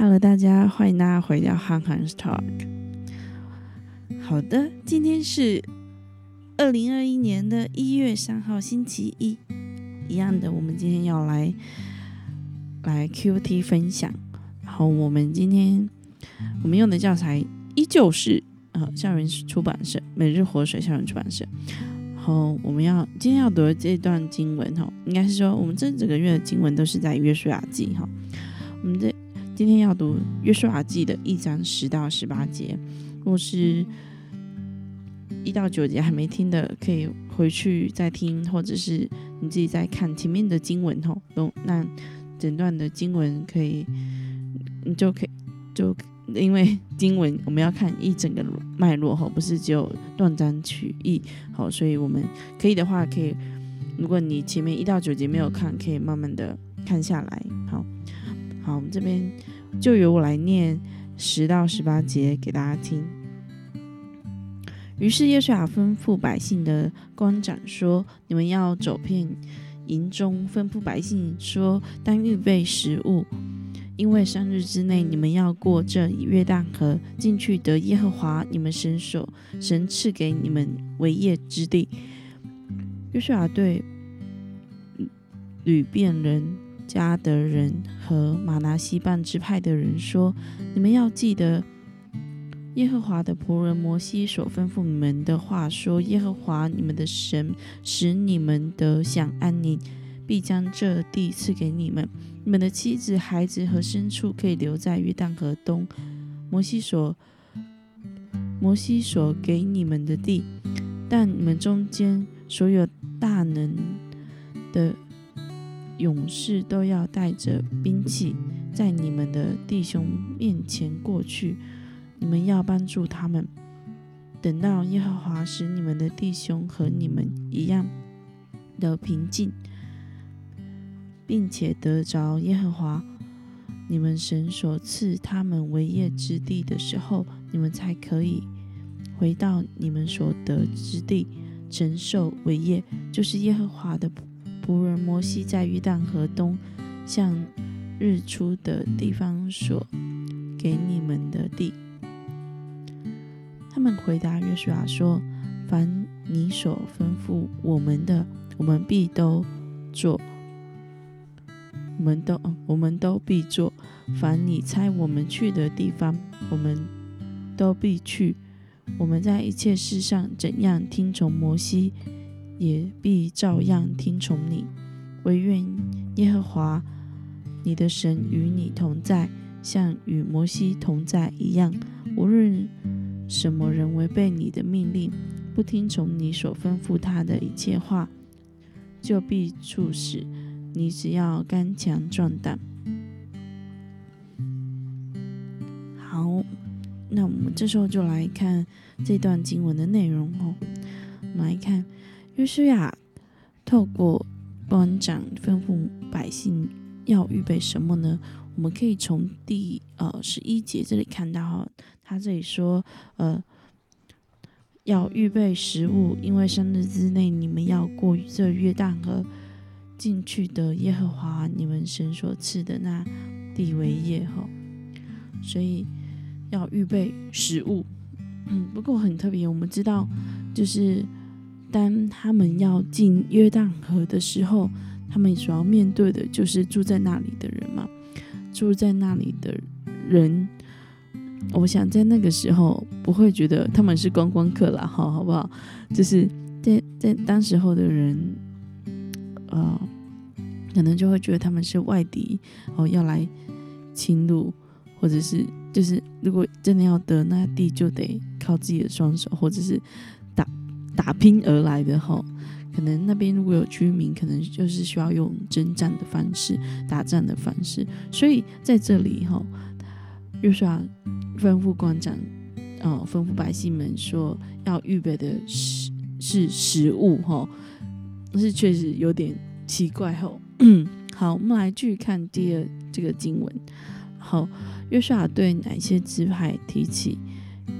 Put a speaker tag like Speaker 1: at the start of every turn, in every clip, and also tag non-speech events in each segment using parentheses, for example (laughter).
Speaker 1: Hello，大家欢迎大家回到憨憨 Talk。好的，今天是二零二一年的一月三号，星期一。一样的，我们今天要来来 QT 分享。然后我们今天我们用的教材依旧是呃校园出版社每日活水校园出版社。然后我们要今天要读的这段经文哈，应该是说我们这整个月的经文都是在约书亚记哈。我们这今天要读约书亚记的一章十到十八节，或是一到九节还没听的，可以回去再听，或者是你自己再看前面的经文吼，都那整段的经文可以，你就可以就因为经文我们要看一整个脉络吼，不是只有断章取义好，所以我们可以的话，可以如果你前面一到九节没有看，可以慢慢的看下来，好，好，我们这边就由我来念十到十八节给大家听。于是耶稣亚吩咐百姓的官长说：“你们要走遍营中，吩咐百姓说，当预备食物，因为三日之内你们要过这约旦河，进去得耶和华你们神所神赐给你们为业之地。”约书亚对吕遍人、加德人和马拿西半支派的人说：“你们要记得。”耶和华的仆人摩西所吩咐你们的话说：“耶和华你们的神使你们得享安宁，必将这地赐给你们。你们的妻子、孩子和牲畜可以留在约旦河东。摩西所摩西所给你们的地，但你们中间所有大能的勇士都要带着兵器，在你们的弟兄面前过去。”你们要帮助他们，等到耶和华使你们的弟兄和你们一样的平静，并且得着耶和华你们神所赐他们为业之地的时候，你们才可以回到你们所得之地，承受为业，就是耶和华的仆人摩西在约旦河东向日出的地方所给你们的地。他们回答约书亚说：“凡你所吩咐我们的，我们必都做。我们都，我们都必做。凡你差我们去的地方，我们都必去。我们在一切事上怎样听从摩西，也必照样听从你。唯愿耶和华你的神与你同在，像与摩西同在一样。无论。”什么人违背你的命令，不听从你所吩咐他的一切话，就必处死。你只要刚强壮胆。好，那我们这时候就来看这段经文的内容哦。我们来看约书亚透过官长吩咐百姓要预备什么呢？我们可以从第呃十一节这里看到哈。他这里说，呃，要预备食物，因为三日之内你们要过这约旦河进去的耶和华你们神所赐的那地为业哈，所以要预备食物。嗯，不过很特别，我们知道，就是当他们要进约旦河的时候，他们所要面对的就是住在那里的人嘛，住在那里的人。我想在那个时候不会觉得他们是观光客啦，哈，好不好？就是在在当时候的人，呃，可能就会觉得他们是外敌哦，要来侵入，或者是就是如果真的要得那地，就得靠自己的双手，或者是打拼而来的哈。可能那边如果有居民，可能就是需要用征战的方式、打仗的方式，所以在这里哈，又说。吩咐官长，哦，吩咐百姓们说要预备的是是食物，哈，是确实有点奇怪，吼。(coughs) 好，我们来继续看第二这个经文。好，约书亚对哪些支派提起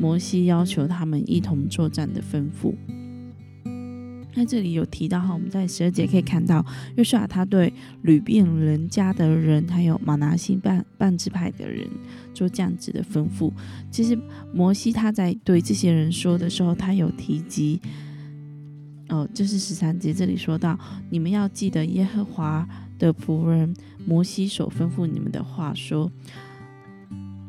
Speaker 1: 摩西要求他们一同作战的吩咐？在这里有提到哈，我们在十二节可以看到，约书亚他对吕遍人家的人，还有马拿西半半支派的人做这样子的吩咐。其实摩西他在对这些人说的时候，他有提及，哦，就是十三节这里说到，你们要记得耶和华的仆人摩西所吩咐你们的话说。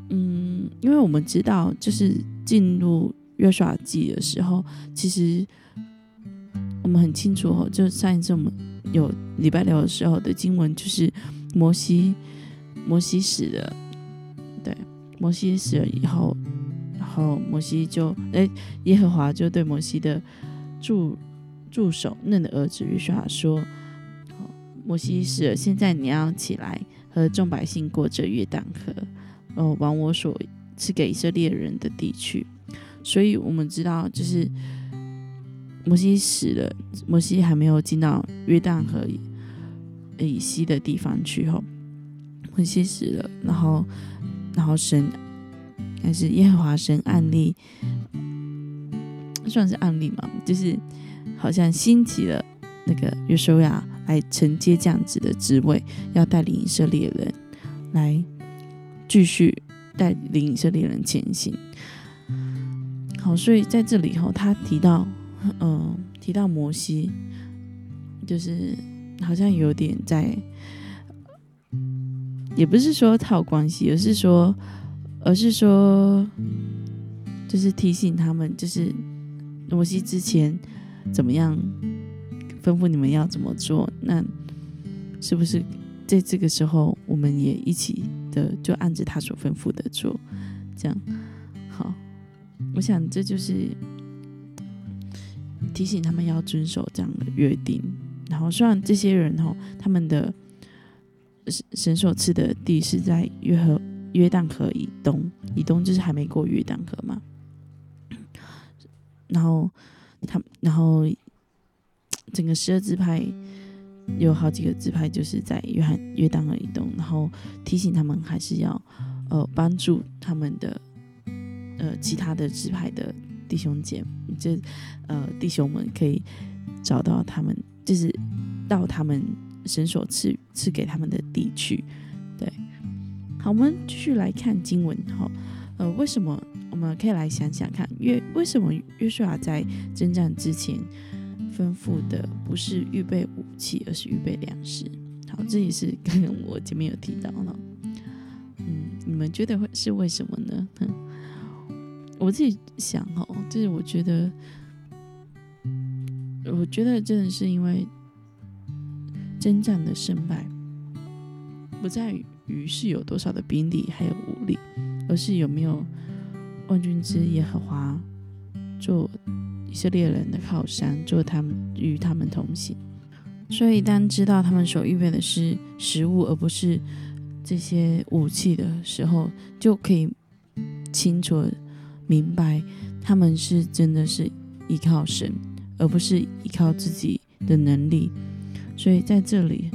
Speaker 1: 嗯，因为我们知道，就是进入约书亚记的时候，其实。我们很清楚哦，就上一次我们有礼拜六的时候的经文，就是摩西，摩西死了，对，摩西死了以后，然后摩西就，哎，耶和华就对摩西的助助手嫩的儿子约书亚说：“摩西死了，现在你要起来和众百姓过这约旦河，哦，往我所赐给以色列人的地区。”所以，我们知道，就是。摩西死了，摩西还没有进到约旦河以以西的地方去后，摩西死了，然后，然后神还是耶和华神案例，算是案例嘛，就是好像兴起了那个约书亚来承接这样子的职位，要带领以色列人来继续带领以色列人前行。好，所以在这里后，他提到。嗯，提到摩西，就是好像有点在，也不是说套关系，而是说，而是说，就是提醒他们，就是摩西之前怎么样吩咐你们要怎么做，那是不是在这个时候我们也一起的就按着他所吩咐的做？这样好，我想这就是。提醒他们要遵守这样的约定，然后虽然这些人吼，他们的神神所赐的地是在约河约旦河以东，以东就是还没过约旦河嘛。然后他，然后整个十二支派有好几个支派就是在约翰约旦河以东，然后提醒他们还是要呃帮助他们的呃其他的支派的。弟兄姐妹，就呃，弟兄们可以找到他们，就是到他们神所赐赐给他们的地区。对，好，我们继续来看经文。哈，呃，为什么我们可以来想想看，约为什么约书亚在征战之前吩咐的不是预备武器，而是预备粮食？好，这也是刚我前面有提到了。嗯，你们觉得会是为什么呢？我自己想哦，就是我觉得，我觉得真的是因为征战的胜败，不在于是有多少的兵力还有武力，而是有没有万军之耶和华做以色列人的靠山，做他们与他们同行。所以当知道他们所预备的是食物，而不是这些武器的时候，就可以清楚。明白他们是真的是依靠神，而不是依靠自己的能力。所以在这里，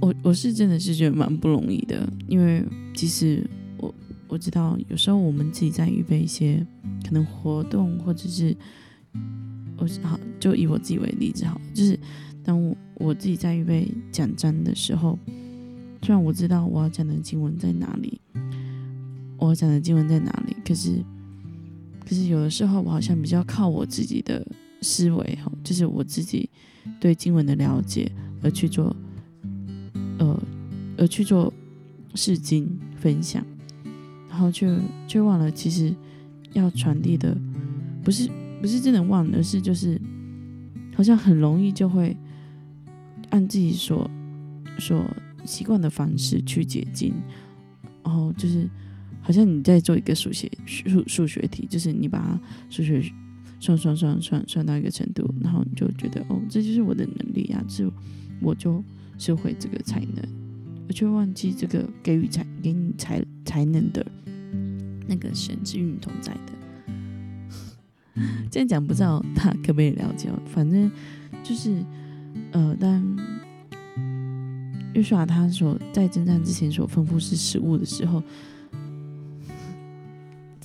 Speaker 1: 我我是真的是觉得蛮不容易的。因为其实我我知道，有时候我们自己在预备一些可能活动，或者是我好就以我自己为例子好，就是当我我自己在预备讲章的时候，虽然我知道我要讲的经文在哪里。我讲的经文在哪里？可是，可是有的时候我好像比较靠我自己的思维哈，就是我自己对经文的了解而去做，呃，而去做试经分享，然后却却忘了其实要传递的不是不是真的忘，而是就是好像很容易就会按自己所所习惯的方式去解经，然后就是。好像你在做一个数学数数学题，就是你把数学算算算算算到一个程度，然后你就觉得哦，这就是我的能力啊，就我就是会这个才能，我却忘记这个给予才给你才才能的那个神是与你同在的。这样讲不知道他可不可以了解，反正就是呃，但约书亚他所在征战之前所吩咐是食物的时候。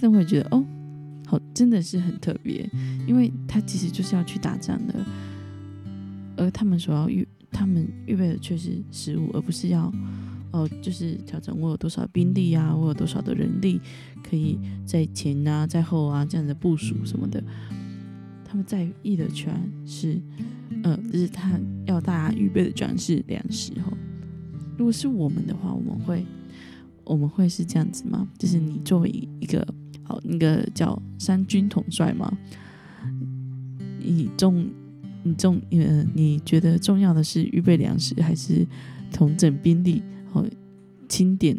Speaker 1: 真会觉得哦，好，真的是很特别，因为他其实就是要去打仗的，而他们所要预，他们预备的却是食物，而不是要哦，就是调整我有多少兵力啊，我有多少的人力可以在前啊，在后啊这样的部署什么的。他们在意的全是，呃，就是他要大家预备的全是粮食哦。如果是我们的话，我们会我们会是这样子吗？就是你作为一个好那个叫三军统帅吗？你重你重呃，你觉得重要的是预备粮食，还是统整兵力？哦，清点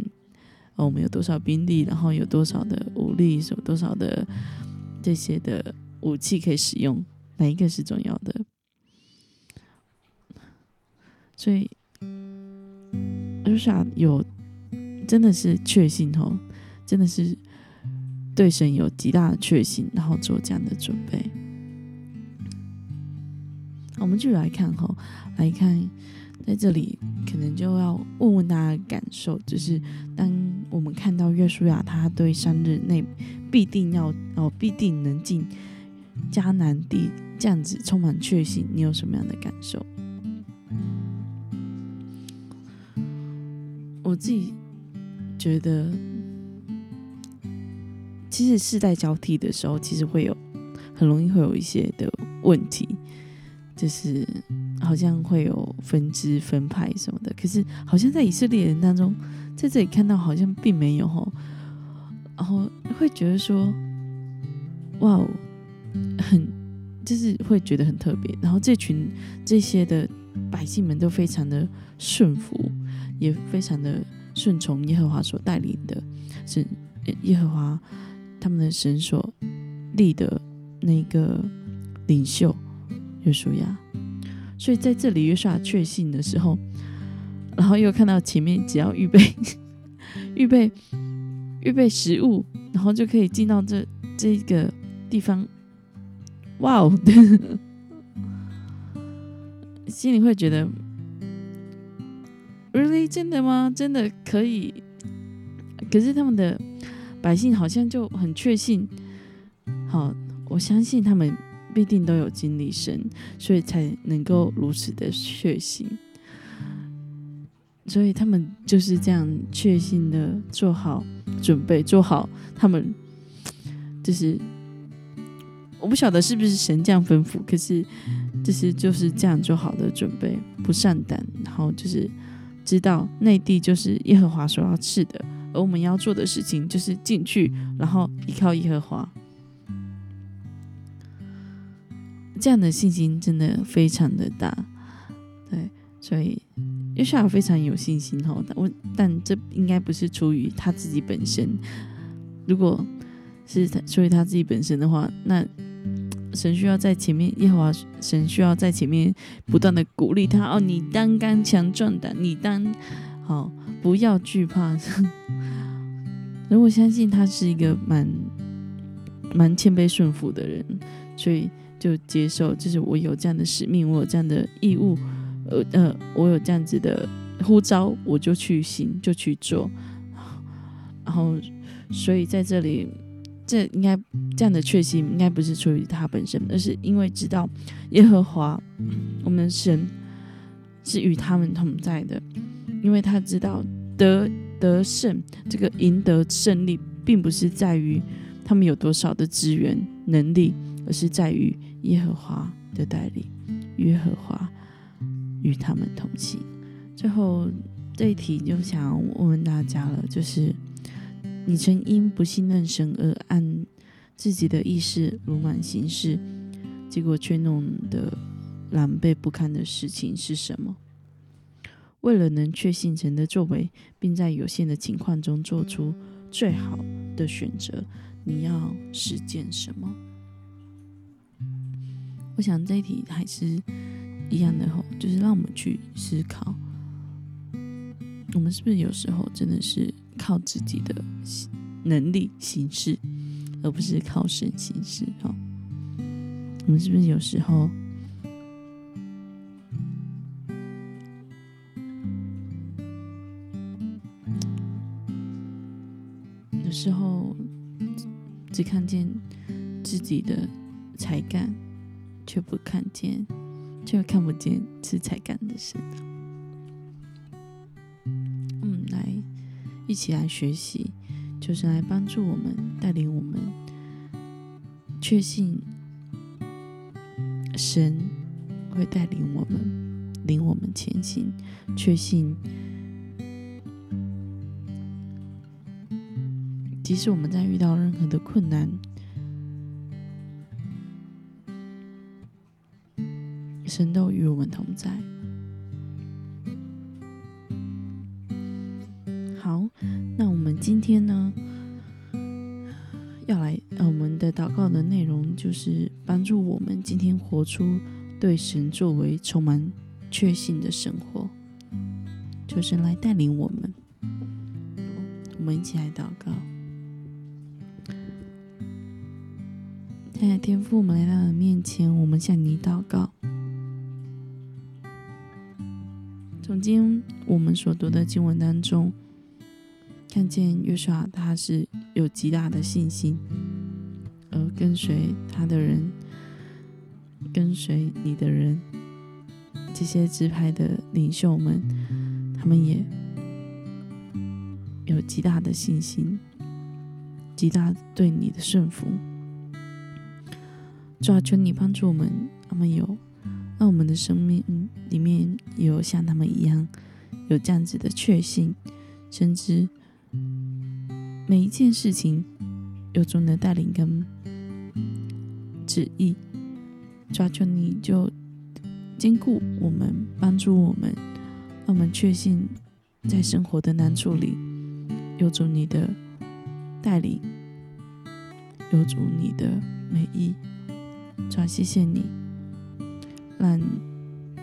Speaker 1: 哦，我们有多少兵力，然后有多少的武力，有多少的这些的。武器可以使用，哪一个是重要的？所以，阿莎有真的是确信哦，真的是对神有极大的确信，然后做这样的准备。我们继续来看哈，来看在这里，可能就要问问大家的感受，就是当我们看到约书亚他对三日内必定要哦，必定能进。迦南地这样子充满确信，你有什么样的感受？我自己觉得，其实世代交替的时候，其实会有很容易会有一些的问题，就是好像会有分支分派什么的。可是好像在以色列人当中，在这里看到好像并没有吼，然后会觉得说，哇哦！很，就是会觉得很特别。然后这群这些的百姓们都非常的顺服，也非常的顺从耶和华所带领的，是耶和华他们的神所立的那个领袖约书亚。所以在这里约书亚确信的时候，然后又看到前面只要预备 (laughs) 预备预备食物，然后就可以进到这这个地方。哇哦！(laughs) 心里会觉得，really 真的吗？真的可以？可是他们的百姓好像就很确信，好，我相信他们必定都有经历神，所以才能够如此的确信。所以他们就是这样确信的做好准备，做好他们就是。我不晓得是不是神这样吩咐，可是就是就是这样做好的准备，不善胆，然后就是知道内地就是耶和华所要赐的，而我们要做的事情就是进去，然后依靠耶和华。这样的信心真的非常的大，对，所以约书亚非常有信心哦。但我但这应该不是出于他自己本身，如果是出于他自己本身的话，那。神需要在前面，耶和华神需要在前面不断的鼓励他哦，你当刚强壮胆，你当好，不要惧怕。如果相信他是一个蛮蛮谦卑顺服的人，所以就接受，就是我有这样的使命，我有这样的义务，呃呃，我有这样子的呼召，我就去行，就去做。然后，所以在这里。这应该这样的确信，应该不是出于他本身，而是因为知道耶和华我们神是与他们同在的，因为他知道得得胜这个赢得胜利，并不是在于他们有多少的资源能力，而是在于耶和华的带领，耶和华与他们同行。最后这一题就想问问大家了，就是。你曾因不信任神而按自己的意识鲁莽行事，结果却弄得狼狈不堪的事情是什么？为了能确信神的作为，并在有限的情况中做出最好的选择，你要实践什么？我想这一题还是一样的吼，就是让我们去思考，我们是不是有时候真的是。靠自己的能力行事，而不是靠神行事。哈，我们是不是有时候，只看见自己的才干，却不看见，却看不见是才干的神。嗯，来一起来学习，就是来帮助我们，带领我们确信神会带领我们，领我们前行，确信。即使我们在遇到任何的困难，神都与我们同在。好，那我们今天呢，要来呃，我们的祷告的内容就是帮助我们今天活出对神作为充满确信的生活，就是来带领我们。我们一起来祷告。在天父，我们来到你面前，我们向你祷告。从今我们所读的经文当中，看见约书亚他是有极大的信心，而跟随他的人，跟随你的人，这些支派的领袖们，他们也有极大的信心，极大对你的顺服。抓住，你帮助我们，他们有让我们的生命里面有像他们一样有这样子的确信，甚至每一件事情有主的带领跟旨意。抓住，你就兼顾我们，帮助我们，让我们确信在生活的难处里有主你的带领，有主你的美意。主啊，谢谢你，让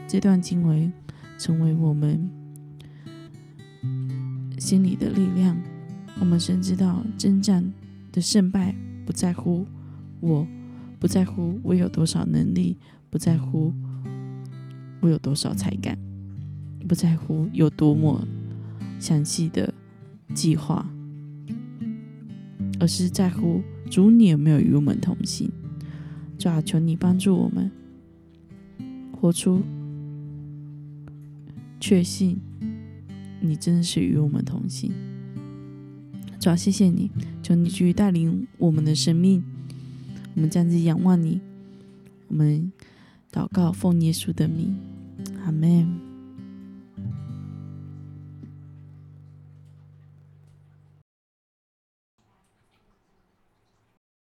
Speaker 1: 这段经文成为我们心里的力量。我们深知道，征战的胜败不在乎我，不在乎我有多少能力，不在乎我有多少才干，不在乎有多么详细的计划，而是在乎主你有没有与我们同行。主啊，求你帮助我们活出确信，你真的是与我们同行。主啊，谢谢你，求你继续带领我们的生命。我们这样子仰望你，我们祷告，奉耶稣的名，阿门。